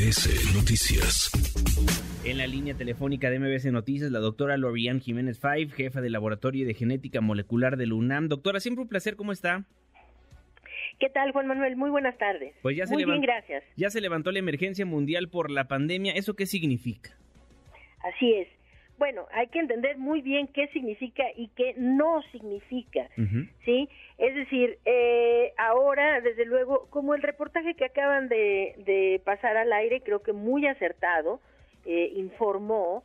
MBS Noticias. En la línea telefónica de MBS Noticias, la doctora Lorian Jiménez Five, jefa del Laboratorio de Genética Molecular del UNAM. Doctora, siempre un placer, ¿cómo está? ¿Qué tal, Juan Manuel? Muy buenas tardes. Pues ya se Muy bien, gracias. Ya se levantó la emergencia mundial por la pandemia. ¿Eso qué significa? Así es. Bueno, hay que entender muy bien qué significa y qué no significa. ¿sí? Es decir, eh, ahora, desde luego, como el reportaje que acaban de, de pasar al aire, creo que muy acertado, eh, informó,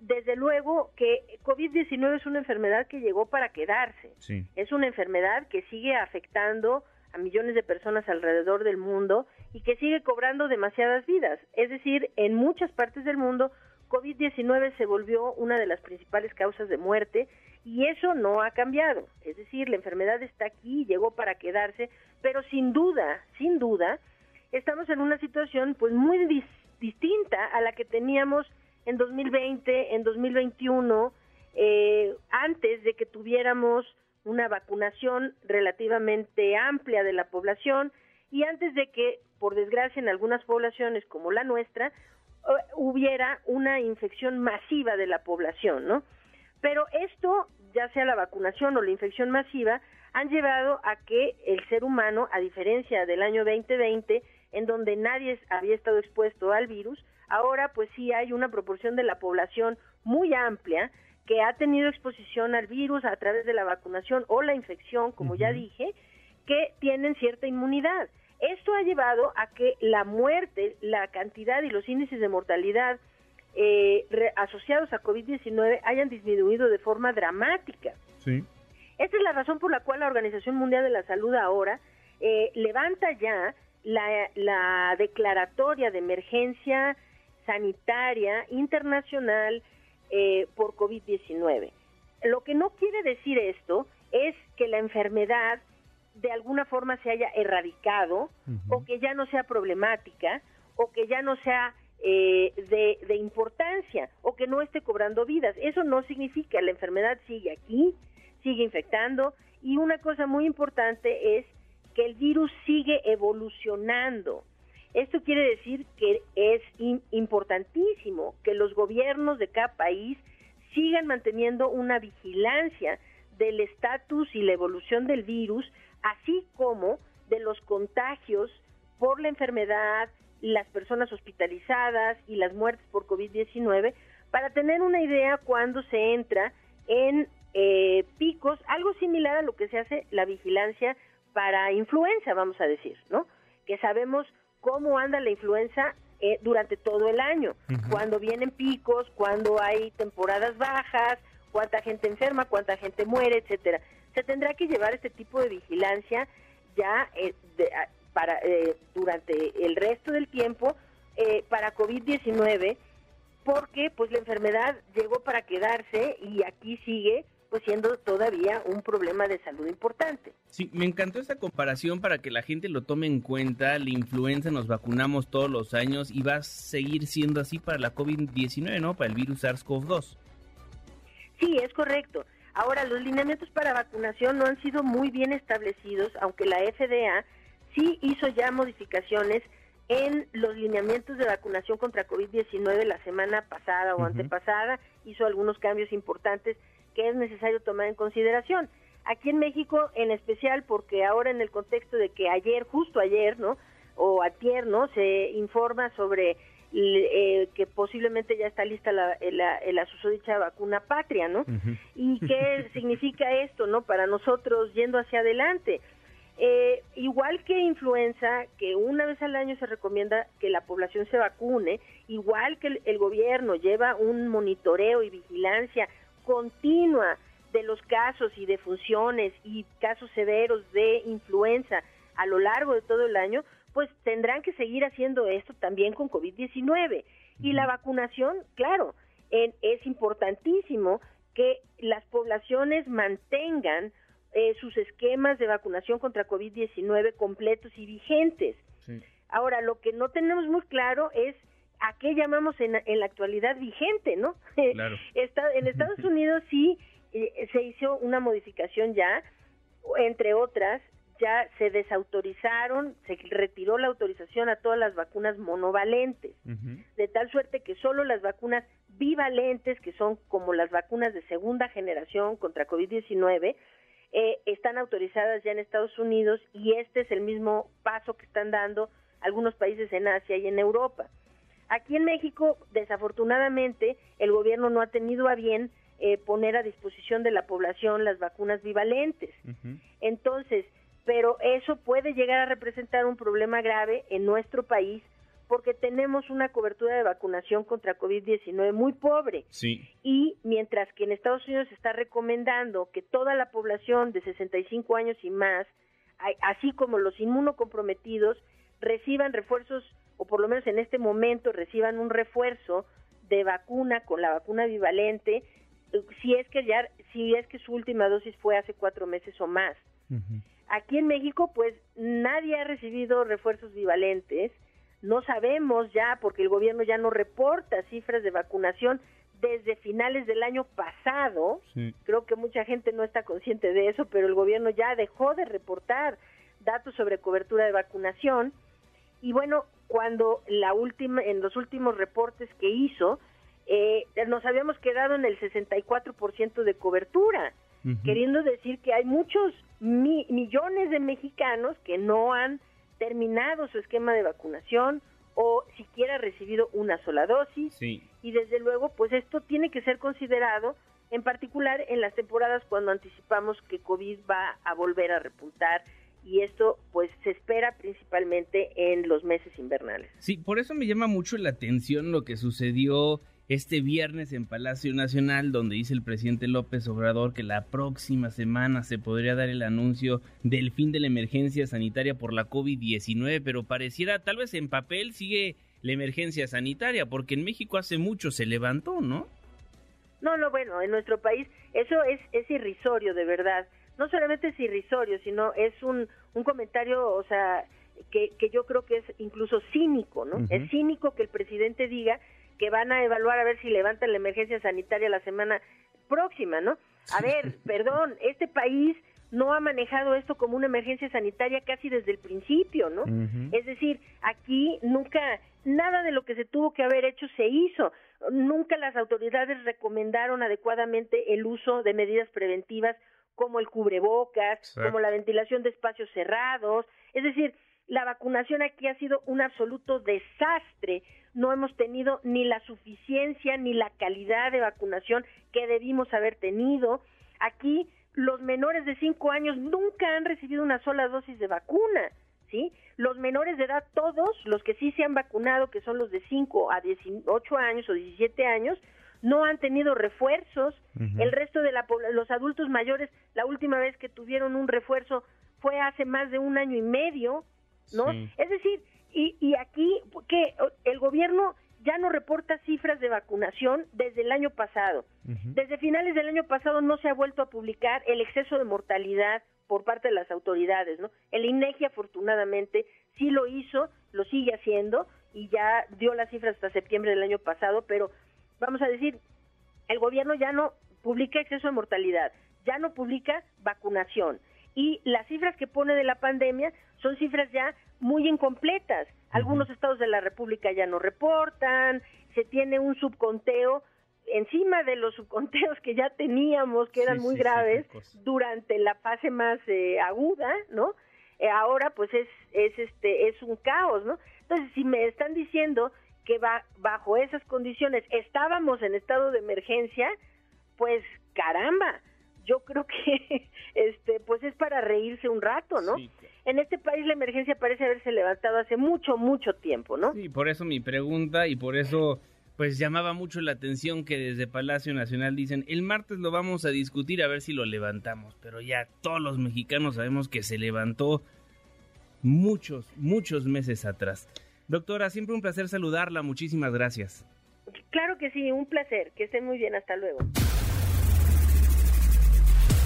desde luego que COVID-19 es una enfermedad que llegó para quedarse. Sí. Es una enfermedad que sigue afectando a millones de personas alrededor del mundo y que sigue cobrando demasiadas vidas. Es decir, en muchas partes del mundo, COVID-19 se volvió una de las principales causas de muerte y eso no ha cambiado. Es decir, la enfermedad está aquí, llegó para quedarse, pero sin duda, sin duda, estamos en una situación pues muy dis- distinta a la que teníamos en 2020, en 2021, eh, antes de que tuviéramos una vacunación relativamente amplia de la población y antes de que, por desgracia, en algunas poblaciones como la nuestra, hubiera una infección masiva de la población, ¿no? Pero esto, ya sea la vacunación o la infección masiva, han llevado a que el ser humano, a diferencia del año 2020, en donde nadie había estado expuesto al virus, ahora pues sí hay una proporción de la población muy amplia que ha tenido exposición al virus a través de la vacunación o la infección, como ya dije, que tienen cierta inmunidad. Esto ha llevado a que la muerte, la cantidad y los índices de mortalidad eh, re- asociados a COVID-19 hayan disminuido de forma dramática. Sí. Esta es la razón por la cual la Organización Mundial de la Salud ahora eh, levanta ya la, la declaratoria de emergencia sanitaria internacional eh, por COVID-19. Lo que no quiere decir esto es que la enfermedad de alguna forma se haya erradicado o que ya no sea problemática o que ya no sea eh, de, de importancia o que no esté cobrando vidas. Eso no significa, la enfermedad sigue aquí, sigue infectando y una cosa muy importante es que el virus sigue evolucionando. Esto quiere decir que es in- importantísimo que los gobiernos de cada país sigan manteniendo una vigilancia del estatus y la evolución del virus, así como de los contagios por la enfermedad, las personas hospitalizadas y las muertes por COVID-19, para tener una idea cuando se entra en eh, picos, algo similar a lo que se hace la vigilancia para influenza, vamos a decir, ¿no? Que sabemos cómo anda la influenza eh, durante todo el año, cuando vienen picos, cuando hay temporadas bajas, cuánta gente enferma, cuánta gente muere, etcétera. Se tendrá que llevar este tipo de vigilancia ya eh, de- para eh, durante el resto del tiempo eh, para COVID-19 porque pues la enfermedad llegó para quedarse y aquí sigue pues siendo todavía un problema de salud importante. Sí, me encantó esta comparación para que la gente lo tome en cuenta. La influenza nos vacunamos todos los años y va a seguir siendo así para la COVID-19, ¿no? Para el virus SARS-CoV-2. Sí, es correcto. Ahora, los lineamientos para vacunación no han sido muy bien establecidos, aunque la FDA sí hizo ya modificaciones en los lineamientos de vacunación contra COVID-19 la semana pasada o antepasada, hizo algunos cambios importantes que es necesario tomar en consideración. Aquí en México, en especial, porque ahora en el contexto de que ayer, justo ayer, ¿no? O ayer, ¿no? Se informa sobre eh, que posiblemente ya está lista la, la, la susodicha vacuna patria, ¿no? ¿Y qué significa esto, no? Para nosotros yendo hacia adelante. Eh, igual que influenza, que una vez al año se recomienda que la población se vacune, igual que el, el gobierno lleva un monitoreo y vigilancia continua de los casos y defunciones y casos severos de influenza a lo largo de todo el año, pues tendrán que seguir haciendo esto también con COVID-19. Y la vacunación, claro, en- es importantísimo que las poblaciones mantengan eh, sus esquemas de vacunación contra COVID-19 completos y vigentes. Sí. Ahora, lo que no tenemos muy claro es a qué llamamos en, en la actualidad vigente, ¿no? Claro. Está- en Estados Unidos sí eh, se hizo una modificación ya, entre otras, ya se desautorizaron, se retiró la autorización a todas las vacunas monovalentes, de tal suerte que solo las vacunas bivalentes, que son como las vacunas de segunda generación contra COVID-19, eh, están autorizadas ya en Estados Unidos y este es el mismo paso que están dando algunos países en Asia y en Europa. Aquí en México, desafortunadamente, el gobierno no ha tenido a bien eh, poner a disposición de la población las vacunas bivalentes. Entonces, pero eso puede llegar a representar un problema grave en nuestro país porque tenemos una cobertura de vacunación contra COVID-19 muy pobre. Sí. Y mientras que en Estados Unidos se está recomendando que toda la población de 65 años y más, así como los inmunocomprometidos, reciban refuerzos, o por lo menos en este momento reciban un refuerzo de vacuna con la vacuna bivalente, si es que ya, si es que su última dosis fue hace cuatro meses o más. Aquí en México, pues nadie ha recibido refuerzos bivalentes. No sabemos ya, porque el gobierno ya no reporta cifras de vacunación desde finales del año pasado. Creo que mucha gente no está consciente de eso, pero el gobierno ya dejó de reportar datos sobre cobertura de vacunación. Y bueno, cuando la última, en los últimos reportes que hizo, eh, nos habíamos quedado en el 64% de cobertura queriendo decir que hay muchos millones de mexicanos que no han terminado su esquema de vacunación o siquiera recibido una sola dosis. Y desde luego, pues esto tiene que ser considerado en particular en las temporadas cuando anticipamos que COVID va a volver a repuntar y esto pues se espera principalmente en los meses invernales. Sí, por eso me llama mucho la atención lo que sucedió este viernes en Palacio Nacional, donde dice el presidente López Obrador que la próxima semana se podría dar el anuncio del fin de la emergencia sanitaria por la COVID-19, pero pareciera tal vez en papel sigue la emergencia sanitaria, porque en México hace mucho se levantó, ¿no? No, no, bueno, en nuestro país eso es, es irrisorio, de verdad. No solamente es irrisorio, sino es un, un comentario, o sea, que, que yo creo que es incluso cínico, ¿no? Es cínico que el presidente diga que van a evaluar a ver si levantan la emergencia sanitaria la semana próxima, ¿no? A ver, perdón, este país no ha manejado esto como una emergencia sanitaria casi desde el principio, ¿no? Es decir, aquí nunca nada de lo que se tuvo que haber hecho se hizo. Nunca las autoridades recomendaron adecuadamente el uso de medidas preventivas como el cubrebocas, como la ventilación de espacios cerrados. Es decir, la vacunación aquí ha sido un absoluto desastre. No hemos tenido ni la suficiencia ni la calidad de vacunación que debimos haber tenido. Aquí los menores de 5 años nunca han recibido una sola dosis de vacuna, ¿sí? Los menores de edad, todos, los que sí se han vacunado, que son los de 5 a 18 años o 17 años, no han tenido refuerzos. El resto de la, los adultos mayores, la última vez que tuvieron un refuerzo fue hace más de un año y medio. ¿No? Es decir, y, y aquí que el gobierno ya no reporta cifras de vacunación desde el año pasado. Desde finales del año pasado no se ha vuelto a publicar el exceso de mortalidad por parte de las autoridades, ¿no? El INEGI afortunadamente sí lo hizo, lo sigue haciendo y ya dio las cifras hasta septiembre del año pasado, pero vamos a decir, el gobierno ya no publica exceso de mortalidad, ya no publica vacunación, y las cifras que pone de la pandemia son cifras ya muy incompletas. Algunos estados de la República ya no reportan, se tiene un subconteo encima de los subconteos que ya teníamos, que eran muy graves durante la fase más eh, aguda, ¿no? Eh, ahora pues es, es, este, es un caos, ¿no? Entonces, si me están diciendo que va, bajo esas condiciones estábamos en estado de emergencia, pues caramba, yo creo que este pues es para reírse un rato, ¿no? En este país la emergencia parece haberse levantado hace mucho mucho tiempo, ¿no? Sí, por eso mi pregunta y por eso pues llamaba mucho la atención que desde Palacio Nacional dicen, el martes lo vamos a discutir a ver si lo levantamos, pero ya todos los mexicanos sabemos que se levantó muchos, muchos meses atrás. Doctora, siempre un placer saludarla, muchísimas gracias. Claro que sí, un placer, que estén muy bien, hasta luego.